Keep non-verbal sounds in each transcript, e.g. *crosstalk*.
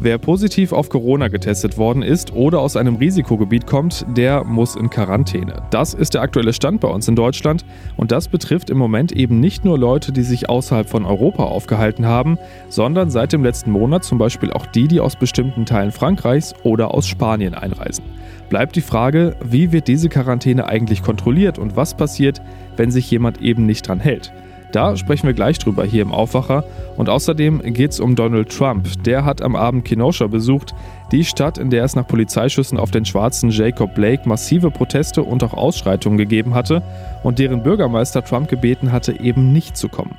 Wer positiv auf Corona getestet worden ist oder aus einem Risikogebiet kommt, der muss in Quarantäne. Das ist der aktuelle Stand bei uns in Deutschland und das betrifft im Moment eben nicht nur Leute, die sich außerhalb von Europa aufgehalten haben, sondern seit dem letzten Monat zum Beispiel auch die, die aus bestimmten Teilen Frankreichs oder aus Spanien einreisen. Bleibt die Frage, wie wird diese Quarantäne eigentlich kontrolliert und was passiert, wenn sich jemand eben nicht dran hält. Da sprechen wir gleich drüber hier im Aufwacher. Und außerdem geht es um Donald Trump. Der hat am Abend Kenosha besucht, die Stadt, in der es nach Polizeischüssen auf den schwarzen Jacob Blake massive Proteste und auch Ausschreitungen gegeben hatte und deren Bürgermeister Trump gebeten hatte, eben nicht zu kommen.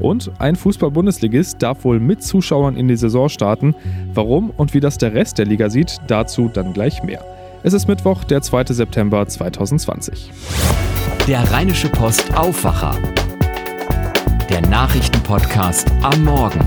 Und ein Fußball-Bundesligist darf wohl mit Zuschauern in die Saison starten. Warum und wie das der Rest der Liga sieht, dazu dann gleich mehr. Es ist Mittwoch, der 2. September 2020. Der Rheinische Post Aufwacher der Nachrichtenpodcast am Morgen.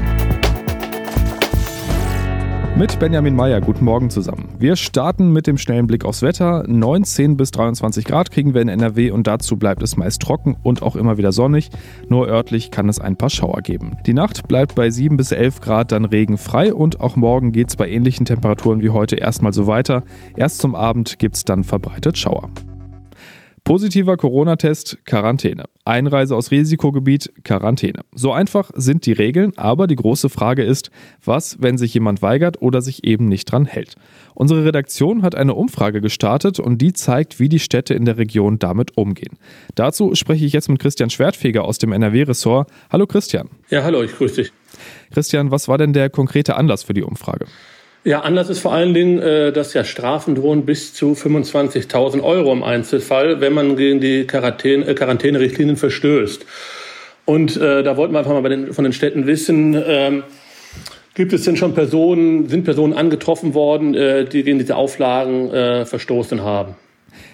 Mit Benjamin Meyer, guten Morgen zusammen. Wir starten mit dem schnellen Blick aufs Wetter. 19 bis 23 Grad kriegen wir in NRW und dazu bleibt es meist trocken und auch immer wieder sonnig. Nur örtlich kann es ein paar Schauer geben. Die Nacht bleibt bei 7 bis 11 Grad dann regenfrei und auch morgen geht es bei ähnlichen Temperaturen wie heute erstmal so weiter. Erst zum Abend gibt es dann verbreitet Schauer. Positiver Corona-Test, Quarantäne. Einreise aus Risikogebiet, Quarantäne. So einfach sind die Regeln, aber die große Frage ist, was, wenn sich jemand weigert oder sich eben nicht dran hält. Unsere Redaktion hat eine Umfrage gestartet und die zeigt, wie die Städte in der Region damit umgehen. Dazu spreche ich jetzt mit Christian Schwertfeger aus dem NRW-Ressort. Hallo Christian. Ja, hallo, ich grüße dich. Christian, was war denn der konkrete Anlass für die Umfrage? Ja, anders ist vor allen Dingen, äh, dass ja Strafen drohen bis zu 25.000 Euro im Einzelfall, wenn man gegen die Quarantäne, äh, Quarantänerichtlinien verstößt. Und äh, da wollten wir einfach mal den, von den Städten wissen, ähm, gibt es denn schon Personen, sind Personen angetroffen worden, äh, die gegen diese Auflagen äh, verstoßen haben?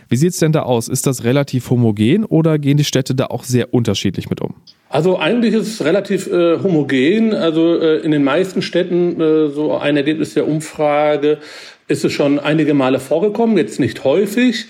Wie sieht es denn da aus? Ist das relativ homogen oder gehen die Städte da auch sehr unterschiedlich mit um? Also eigentlich ist es relativ äh, homogen. Also äh, in den meisten Städten, äh, so ein Ergebnis der Umfrage, ist es schon einige Male vorgekommen, jetzt nicht häufig.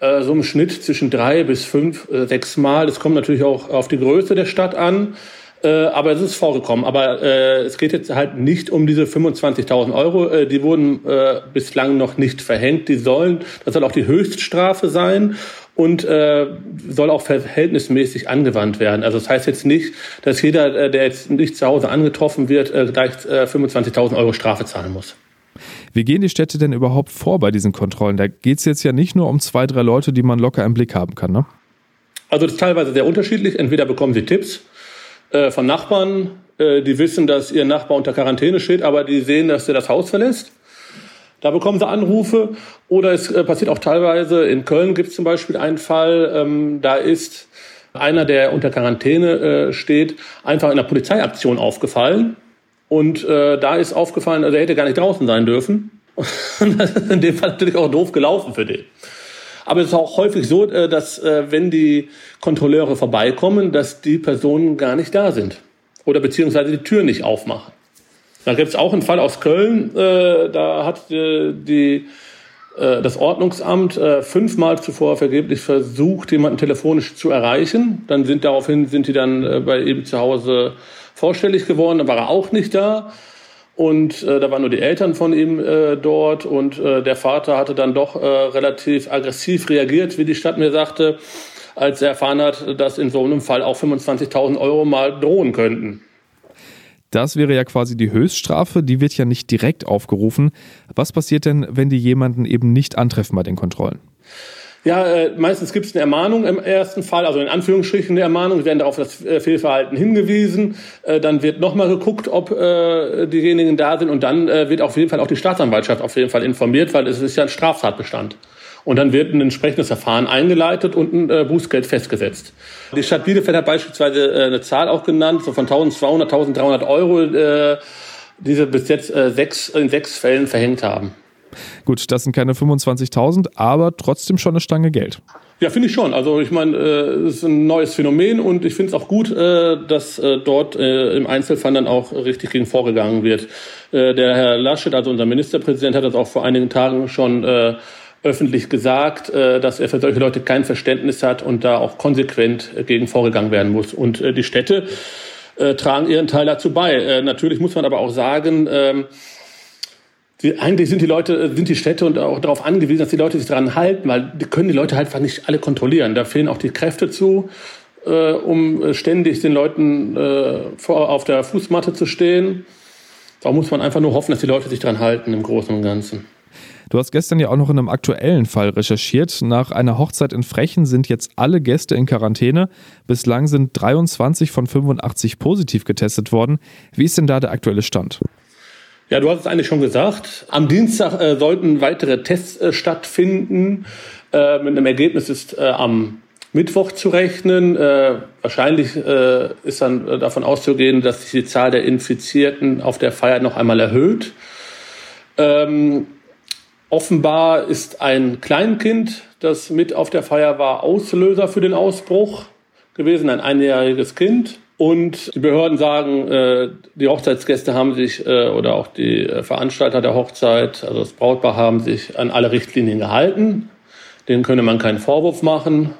Äh, so im Schnitt zwischen drei bis fünf, äh, sechs Mal. Es kommt natürlich auch auf die Größe der Stadt an. Äh, aber es ist vorgekommen. Aber äh, es geht jetzt halt nicht um diese 25.000 Euro. Äh, die wurden äh, bislang noch nicht verhängt. Die sollen, das soll auch die Höchststrafe sein und äh, soll auch verhältnismäßig angewandt werden. Also das heißt jetzt nicht, dass jeder, äh, der jetzt nicht zu Hause angetroffen wird, äh, gleich äh, 25.000 Euro Strafe zahlen muss. Wie gehen die Städte denn überhaupt vor bei diesen Kontrollen? Da geht es jetzt ja nicht nur um zwei, drei Leute, die man locker im Blick haben kann, ne? Also das ist teilweise sehr unterschiedlich. Entweder bekommen sie Tipps, äh, von Nachbarn, äh, die wissen, dass ihr Nachbar unter Quarantäne steht, aber die sehen, dass er das Haus verlässt. Da bekommen sie Anrufe. Oder es äh, passiert auch teilweise, in Köln gibt es zum Beispiel einen Fall, ähm, da ist einer, der unter Quarantäne äh, steht, einfach in einer Polizeiaktion aufgefallen. Und äh, da ist aufgefallen, also er hätte gar nicht draußen sein dürfen. *laughs* Und das ist in dem Fall natürlich auch doof gelaufen für den. Aber es ist auch häufig so, äh, dass äh, wenn die Kontrolleure vorbeikommen, dass die Personen gar nicht da sind oder beziehungsweise die Tür nicht aufmachen. Da gibt es auch einen Fall aus Köln, äh, da hat die, das Ordnungsamt fünfmal zuvor vergeblich versucht, jemanden telefonisch zu erreichen. Dann sind daraufhin sind die dann bei ihm zu Hause vorstellig geworden, dann war er auch nicht da. Und äh, da waren nur die Eltern von ihm äh, dort und äh, der Vater hatte dann doch äh, relativ aggressiv reagiert, wie die Stadt mir sagte, als er erfahren hat, dass in so einem Fall auch 25.000 Euro mal drohen könnten. Das wäre ja quasi die Höchststrafe, die wird ja nicht direkt aufgerufen. Was passiert denn, wenn die jemanden eben nicht antreffen bei den Kontrollen? Ja, äh, meistens gibt es eine Ermahnung im ersten Fall, also in Anführungsstrichen eine Ermahnung, werden darauf das äh, Fehlverhalten hingewiesen. Äh, dann wird nochmal geguckt, ob äh, diejenigen da sind und dann äh, wird auf jeden Fall auch die Staatsanwaltschaft auf jeden Fall informiert, weil es ist ja ein Straftatbestand. Und dann wird ein entsprechendes Verfahren eingeleitet und ein äh, Bußgeld festgesetzt. Die Stadt Bielefeld hat beispielsweise äh, eine Zahl auch genannt, so von 1200, 1300 Euro, äh, die sie bis jetzt äh, sechs, in sechs Fällen verhängt haben. Gut, das sind keine 25.000, aber trotzdem schon eine Stange Geld. Ja, finde ich schon. Also ich meine, äh, es ist ein neues Phänomen und ich finde es auch gut, äh, dass äh, dort äh, im Einzelfall dann auch richtig gegen vorgegangen wird. Äh, der Herr Laschet, also unser Ministerpräsident, hat das auch vor einigen Tagen schon äh, öffentlich gesagt, äh, dass er für solche Leute kein Verständnis hat und da auch konsequent äh, gegen vorgegangen werden muss. Und äh, die Städte tragen ihren Teil dazu bei. Natürlich muss man aber auch sagen, äh, die, eigentlich sind die Leute, sind die Städte und auch darauf angewiesen, dass die Leute sich daran halten, weil die können die Leute halt einfach nicht alle kontrollieren. Da fehlen auch die Kräfte zu, äh, um ständig den Leuten äh, vor, auf der Fußmatte zu stehen. Da muss man einfach nur hoffen, dass die Leute sich daran halten im Großen und Ganzen. Du hast gestern ja auch noch in einem aktuellen Fall recherchiert. Nach einer Hochzeit in Frechen sind jetzt alle Gäste in Quarantäne. Bislang sind 23 von 85 positiv getestet worden. Wie ist denn da der aktuelle Stand? Ja, du hast es eigentlich schon gesagt. Am Dienstag äh, sollten weitere Tests äh, stattfinden. Äh, mit einem Ergebnis ist äh, am Mittwoch zu rechnen. Äh, wahrscheinlich äh, ist dann davon auszugehen, dass sich die Zahl der Infizierten auf der Feier noch einmal erhöht. Ähm, offenbar ist ein Kleinkind, das mit auf der Feier war, Auslöser für den Ausbruch gewesen, ein einjähriges Kind. Und die Behörden sagen, äh, die Hochzeitsgäste haben sich äh, oder auch die äh, Veranstalter der Hochzeit, also das Brautpaar, haben sich an alle Richtlinien gehalten. Denen könne man keinen Vorwurf machen.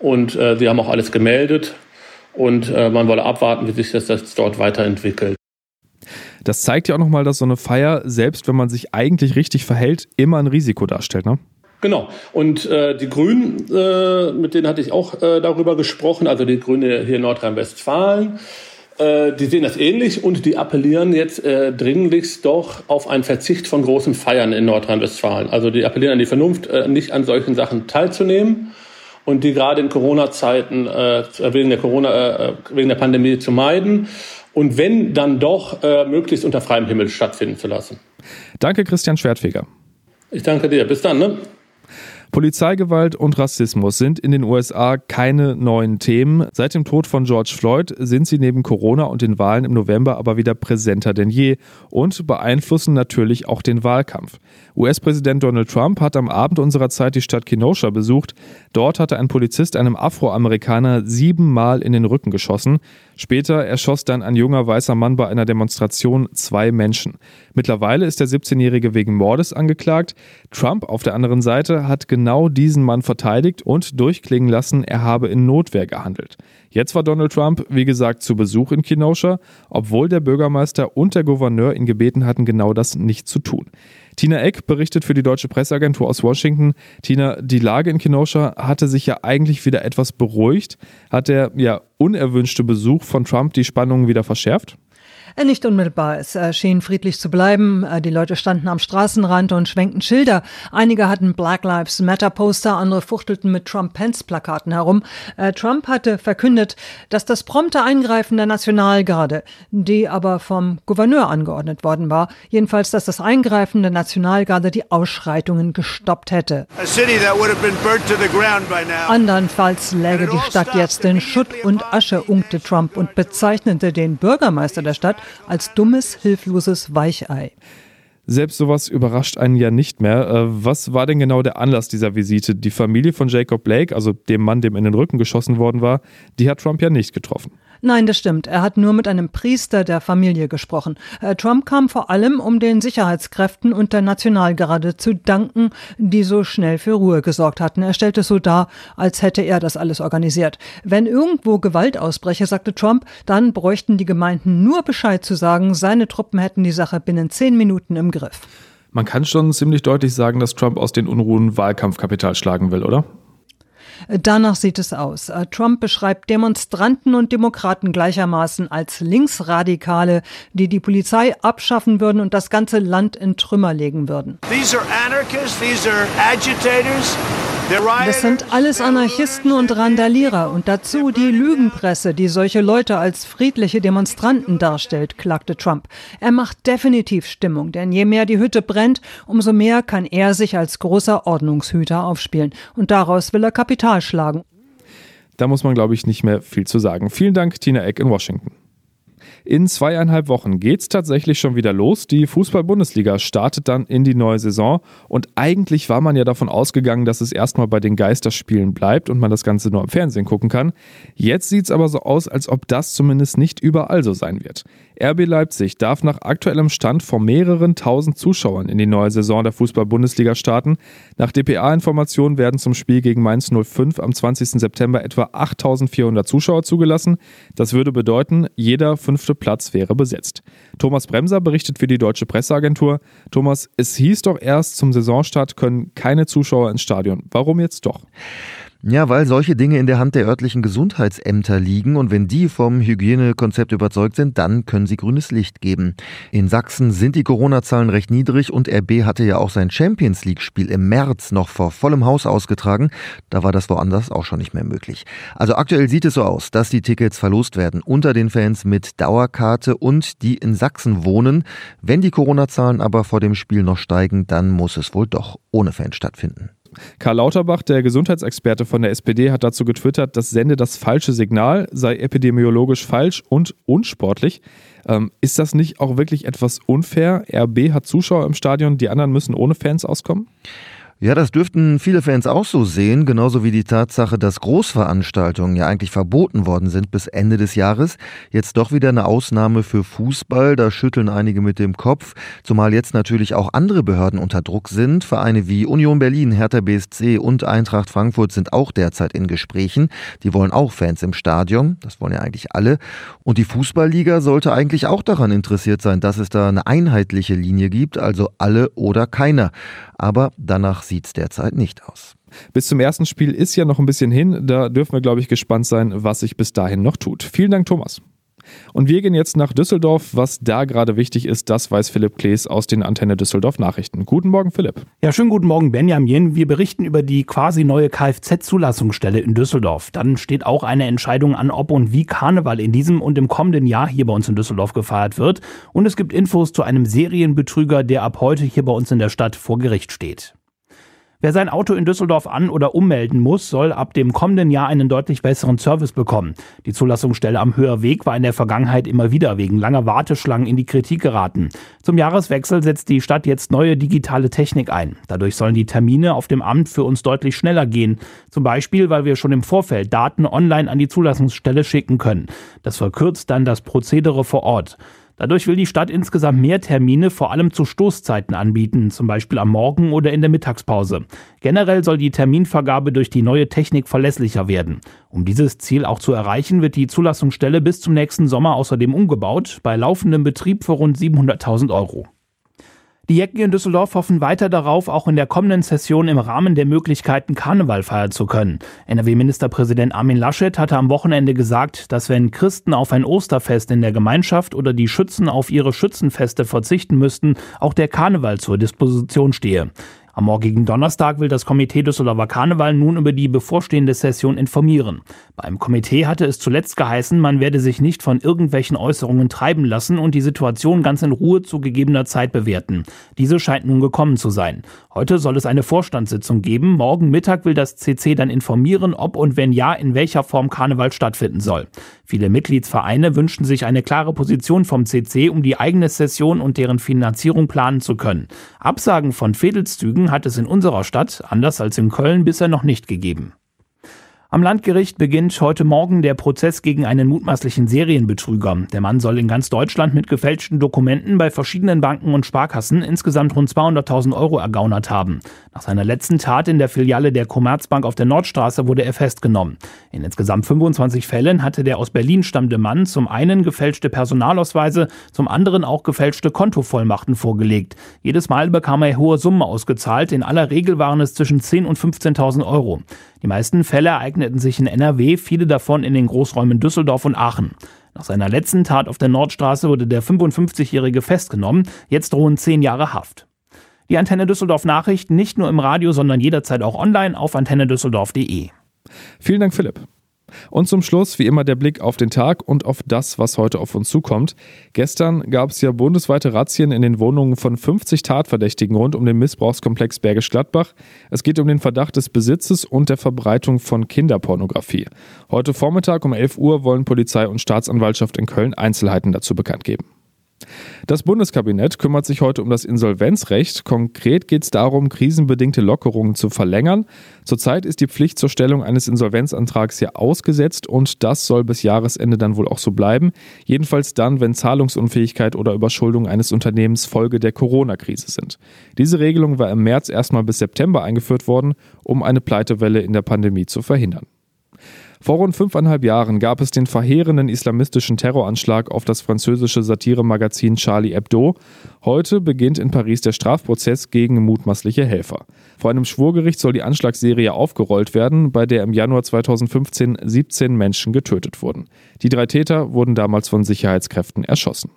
Und äh, sie haben auch alles gemeldet. Und äh, man wolle abwarten, wie sich das, das dort weiterentwickelt. Das zeigt ja auch nochmal, dass so eine Feier, selbst wenn man sich eigentlich richtig verhält, immer ein Risiko darstellt. Ne? Genau. Und äh, die Grünen, äh, mit denen hatte ich auch äh, darüber gesprochen, also die Grüne hier in Nordrhein-Westfalen, äh, die sehen das ähnlich und die appellieren jetzt äh, dringlichst doch auf einen Verzicht von großen Feiern in Nordrhein-Westfalen. Also die appellieren an die Vernunft, äh, nicht an solchen Sachen teilzunehmen und die gerade in Corona-Zeiten äh, wegen der Corona, äh, wegen der Pandemie zu meiden und wenn dann doch äh, möglichst unter freiem Himmel stattfinden zu lassen. Danke, Christian Schwertfeger. Ich danke dir. Bis dann. Ne? Polizeigewalt und Rassismus sind in den USA keine neuen Themen. Seit dem Tod von George Floyd sind sie neben Corona und den Wahlen im November aber wieder präsenter denn je und beeinflussen natürlich auch den Wahlkampf. US-Präsident Donald Trump hat am Abend unserer Zeit die Stadt Kenosha besucht. Dort hatte ein Polizist einem Afroamerikaner siebenmal in den Rücken geschossen. Später erschoss dann ein junger weißer Mann bei einer Demonstration zwei Menschen. Mittlerweile ist der 17-Jährige wegen Mordes angeklagt. Trump auf der anderen Seite hat genau diesen Mann verteidigt und durchklingen lassen, er habe in Notwehr gehandelt. Jetzt war Donald Trump, wie gesagt, zu Besuch in Kenosha, obwohl der Bürgermeister und der Gouverneur ihn gebeten hatten, genau das nicht zu tun. Tina Eck berichtet für die deutsche Presseagentur aus Washington. Tina, die Lage in Kenosha hatte sich ja eigentlich wieder etwas beruhigt. Hat der ja unerwünschte Besuch von Trump die Spannungen wieder verschärft? Äh, nicht unmittelbar. Es äh, schien friedlich zu bleiben. Äh, die Leute standen am Straßenrand und schwenkten Schilder. Einige hatten Black Lives Matter Poster, andere fuchtelten mit Trump-Pence-Plakaten herum. Trump hatte verkündet, dass das prompte Eingreifen der Nationalgarde, die aber vom Gouverneur angeordnet worden war, jedenfalls, dass das Eingreifen der Nationalgarde die Ausschreitungen gestoppt hätte. Andernfalls läge die Stadt jetzt in Schutt und Asche, unkte Trump und bezeichnete den Bürgermeister der Stadt als dummes, hilfloses Weichei. Selbst sowas überrascht einen ja nicht mehr. Äh, was war denn genau der Anlass dieser Visite? Die Familie von Jacob Blake, also dem Mann, dem in den Rücken geschossen worden war, die hat Trump ja nicht getroffen. Nein, das stimmt. Er hat nur mit einem Priester der Familie gesprochen. Äh, Trump kam vor allem, um den Sicherheitskräften und der Nationalgarde zu danken, die so schnell für Ruhe gesorgt hatten. Er stellte es so dar, als hätte er das alles organisiert. Wenn irgendwo Gewalt ausbreche, sagte Trump, dann bräuchten die Gemeinden nur Bescheid zu sagen, seine Truppen hätten die Sache binnen zehn Minuten im Griff. Man kann schon ziemlich deutlich sagen, dass Trump aus den Unruhen Wahlkampfkapital schlagen will, oder? Danach sieht es aus. Äh, Trump beschreibt Demonstranten und Demokraten gleichermaßen als Linksradikale, die die Polizei abschaffen würden und das ganze Land in Trümmer legen würden. These are anarchists, these are agitators. Das sind alles Anarchisten und Randalierer und dazu die Lügenpresse, die solche Leute als friedliche Demonstranten darstellt, klagte Trump. Er macht definitiv Stimmung, denn je mehr die Hütte brennt, umso mehr kann er sich als großer Ordnungshüter aufspielen. Und daraus will er Kapital schlagen. Da muss man, glaube ich, nicht mehr viel zu sagen. Vielen Dank, Tina Eck in Washington. In zweieinhalb Wochen geht es tatsächlich schon wieder los. Die Fußball-Bundesliga startet dann in die neue Saison. Und eigentlich war man ja davon ausgegangen, dass es erstmal bei den Geisterspielen bleibt und man das Ganze nur am Fernsehen gucken kann. Jetzt sieht es aber so aus, als ob das zumindest nicht überall so sein wird. RB Leipzig darf nach aktuellem Stand vor mehreren tausend Zuschauern in die neue Saison der Fußball-Bundesliga starten. Nach dpa-Informationen werden zum Spiel gegen Mainz 05 am 20. September etwa 8400 Zuschauer zugelassen. Das würde bedeuten, jeder fünfte fünfte Platz wäre besetzt. Thomas Bremser berichtet für die Deutsche Presseagentur. Thomas, es hieß doch erst zum Saisonstart können keine Zuschauer ins Stadion. Warum jetzt doch? Ja, weil solche Dinge in der Hand der örtlichen Gesundheitsämter liegen und wenn die vom Hygienekonzept überzeugt sind, dann können sie grünes Licht geben. In Sachsen sind die Corona-Zahlen recht niedrig und RB hatte ja auch sein Champions League-Spiel im März noch vor vollem Haus ausgetragen. Da war das woanders auch schon nicht mehr möglich. Also aktuell sieht es so aus, dass die Tickets verlost werden unter den Fans mit Dauerkarte und die in Sachsen wohnen. Wenn die Corona-Zahlen aber vor dem Spiel noch steigen, dann muss es wohl doch ohne Fans stattfinden. Karl Lauterbach, der Gesundheitsexperte von der SPD, hat dazu getwittert, das sende das falsche Signal, sei epidemiologisch falsch und unsportlich. Ähm, ist das nicht auch wirklich etwas unfair? RB hat Zuschauer im Stadion, die anderen müssen ohne Fans auskommen? Ja, das dürften viele Fans auch so sehen, genauso wie die Tatsache, dass Großveranstaltungen ja eigentlich verboten worden sind bis Ende des Jahres. Jetzt doch wieder eine Ausnahme für Fußball, da schütteln einige mit dem Kopf, zumal jetzt natürlich auch andere Behörden unter Druck sind. Vereine wie Union Berlin, Hertha BSC und Eintracht Frankfurt sind auch derzeit in Gesprächen. Die wollen auch Fans im Stadion, das wollen ja eigentlich alle. Und die Fußballliga sollte eigentlich auch daran interessiert sein, dass es da eine einheitliche Linie gibt, also alle oder keiner. Aber danach sieht es derzeit nicht aus. Bis zum ersten Spiel ist ja noch ein bisschen hin. Da dürfen wir, glaube ich, gespannt sein, was sich bis dahin noch tut. Vielen Dank, Thomas. Und wir gehen jetzt nach Düsseldorf. Was da gerade wichtig ist, das weiß Philipp Klees aus den Antenne Düsseldorf Nachrichten. Guten Morgen, Philipp. Ja, schönen guten Morgen, Benjamin. Wir berichten über die quasi neue Kfz-Zulassungsstelle in Düsseldorf. Dann steht auch eine Entscheidung an, ob und wie Karneval in diesem und im kommenden Jahr hier bei uns in Düsseldorf gefeiert wird. Und es gibt Infos zu einem Serienbetrüger, der ab heute hier bei uns in der Stadt vor Gericht steht. Wer sein Auto in Düsseldorf an- oder ummelden muss, soll ab dem kommenden Jahr einen deutlich besseren Service bekommen. Die Zulassungsstelle am Höherweg war in der Vergangenheit immer wieder wegen langer Warteschlangen in die Kritik geraten. Zum Jahreswechsel setzt die Stadt jetzt neue digitale Technik ein. Dadurch sollen die Termine auf dem Amt für uns deutlich schneller gehen. Zum Beispiel, weil wir schon im Vorfeld Daten online an die Zulassungsstelle schicken können. Das verkürzt dann das Prozedere vor Ort. Dadurch will die Stadt insgesamt mehr Termine vor allem zu Stoßzeiten anbieten, zum Beispiel am Morgen oder in der Mittagspause. Generell soll die Terminvergabe durch die neue Technik verlässlicher werden. Um dieses Ziel auch zu erreichen, wird die Zulassungsstelle bis zum nächsten Sommer außerdem umgebaut, bei laufendem Betrieb für rund 700.000 Euro. Die Jecken in Düsseldorf hoffen weiter darauf, auch in der kommenden Session im Rahmen der Möglichkeiten Karneval feiern zu können. NRW-Ministerpräsident Armin Laschet hatte am Wochenende gesagt, dass wenn Christen auf ein Osterfest in der Gemeinschaft oder die Schützen auf ihre Schützenfeste verzichten müssten, auch der Karneval zur Disposition stehe. Am morgigen Donnerstag will das Komitee Düsseldorfer Karneval nun über die bevorstehende Session informieren. Beim Komitee hatte es zuletzt geheißen, man werde sich nicht von irgendwelchen Äußerungen treiben lassen und die Situation ganz in Ruhe zu gegebener Zeit bewerten. Diese scheint nun gekommen zu sein. Heute soll es eine Vorstandssitzung geben. Morgen Mittag will das CC dann informieren, ob und wenn ja, in welcher Form Karneval stattfinden soll. Viele Mitgliedsvereine wünschen sich eine klare Position vom CC, um die eigene Session und deren Finanzierung planen zu können. Absagen von Fädelszügen hat es in unserer Stadt, anders als in Köln, bisher noch nicht gegeben. Am Landgericht beginnt heute Morgen der Prozess gegen einen mutmaßlichen Serienbetrüger. Der Mann soll in ganz Deutschland mit gefälschten Dokumenten bei verschiedenen Banken und Sparkassen insgesamt rund 200.000 Euro ergaunert haben. Nach seiner letzten Tat in der Filiale der Commerzbank auf der Nordstraße wurde er festgenommen. In insgesamt 25 Fällen hatte der aus Berlin stammende Mann zum einen gefälschte Personalausweise, zum anderen auch gefälschte Kontovollmachten vorgelegt. Jedes Mal bekam er hohe Summen ausgezahlt. In aller Regel waren es zwischen 10.000 und 15.000 Euro. Die meisten Fälle ereigneten sich in NRW, viele davon in den Großräumen Düsseldorf und Aachen. Nach seiner letzten Tat auf der Nordstraße wurde der 55-Jährige festgenommen. Jetzt drohen zehn Jahre Haft. Die Antenne Düsseldorf Nachrichten nicht nur im Radio, sondern jederzeit auch online auf antennedüsseldorf.de. Vielen Dank, Philipp. Und zum Schluss wie immer der Blick auf den Tag und auf das, was heute auf uns zukommt. Gestern gab es ja bundesweite Razzien in den Wohnungen von 50 Tatverdächtigen rund um den Missbrauchskomplex Bergisch Gladbach. Es geht um den Verdacht des Besitzes und der Verbreitung von Kinderpornografie. Heute Vormittag um 11 Uhr wollen Polizei und Staatsanwaltschaft in Köln Einzelheiten dazu bekannt geben. Das Bundeskabinett kümmert sich heute um das Insolvenzrecht. Konkret geht es darum, krisenbedingte Lockerungen zu verlängern. Zurzeit ist die Pflicht zur Stellung eines Insolvenzantrags ja ausgesetzt und das soll bis Jahresende dann wohl auch so bleiben. Jedenfalls dann, wenn Zahlungsunfähigkeit oder Überschuldung eines Unternehmens Folge der Corona-Krise sind. Diese Regelung war im März erstmal bis September eingeführt worden, um eine Pleitewelle in der Pandemie zu verhindern. Vor rund fünfeinhalb Jahren gab es den verheerenden islamistischen Terroranschlag auf das französische Satiremagazin Charlie Hebdo. Heute beginnt in Paris der Strafprozess gegen mutmaßliche Helfer. Vor einem Schwurgericht soll die Anschlagsserie aufgerollt werden, bei der im Januar 2015 17 Menschen getötet wurden. Die drei Täter wurden damals von Sicherheitskräften erschossen.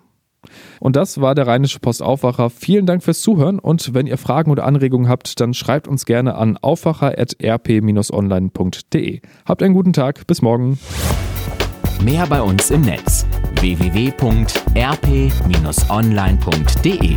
Und das war der Rheinische Post Aufwacher. Vielen Dank fürs Zuhören und wenn ihr Fragen oder Anregungen habt, dann schreibt uns gerne an aufwacher.rp-online.de. Habt einen guten Tag, bis morgen. Mehr bei uns im Netz www.rp-online.de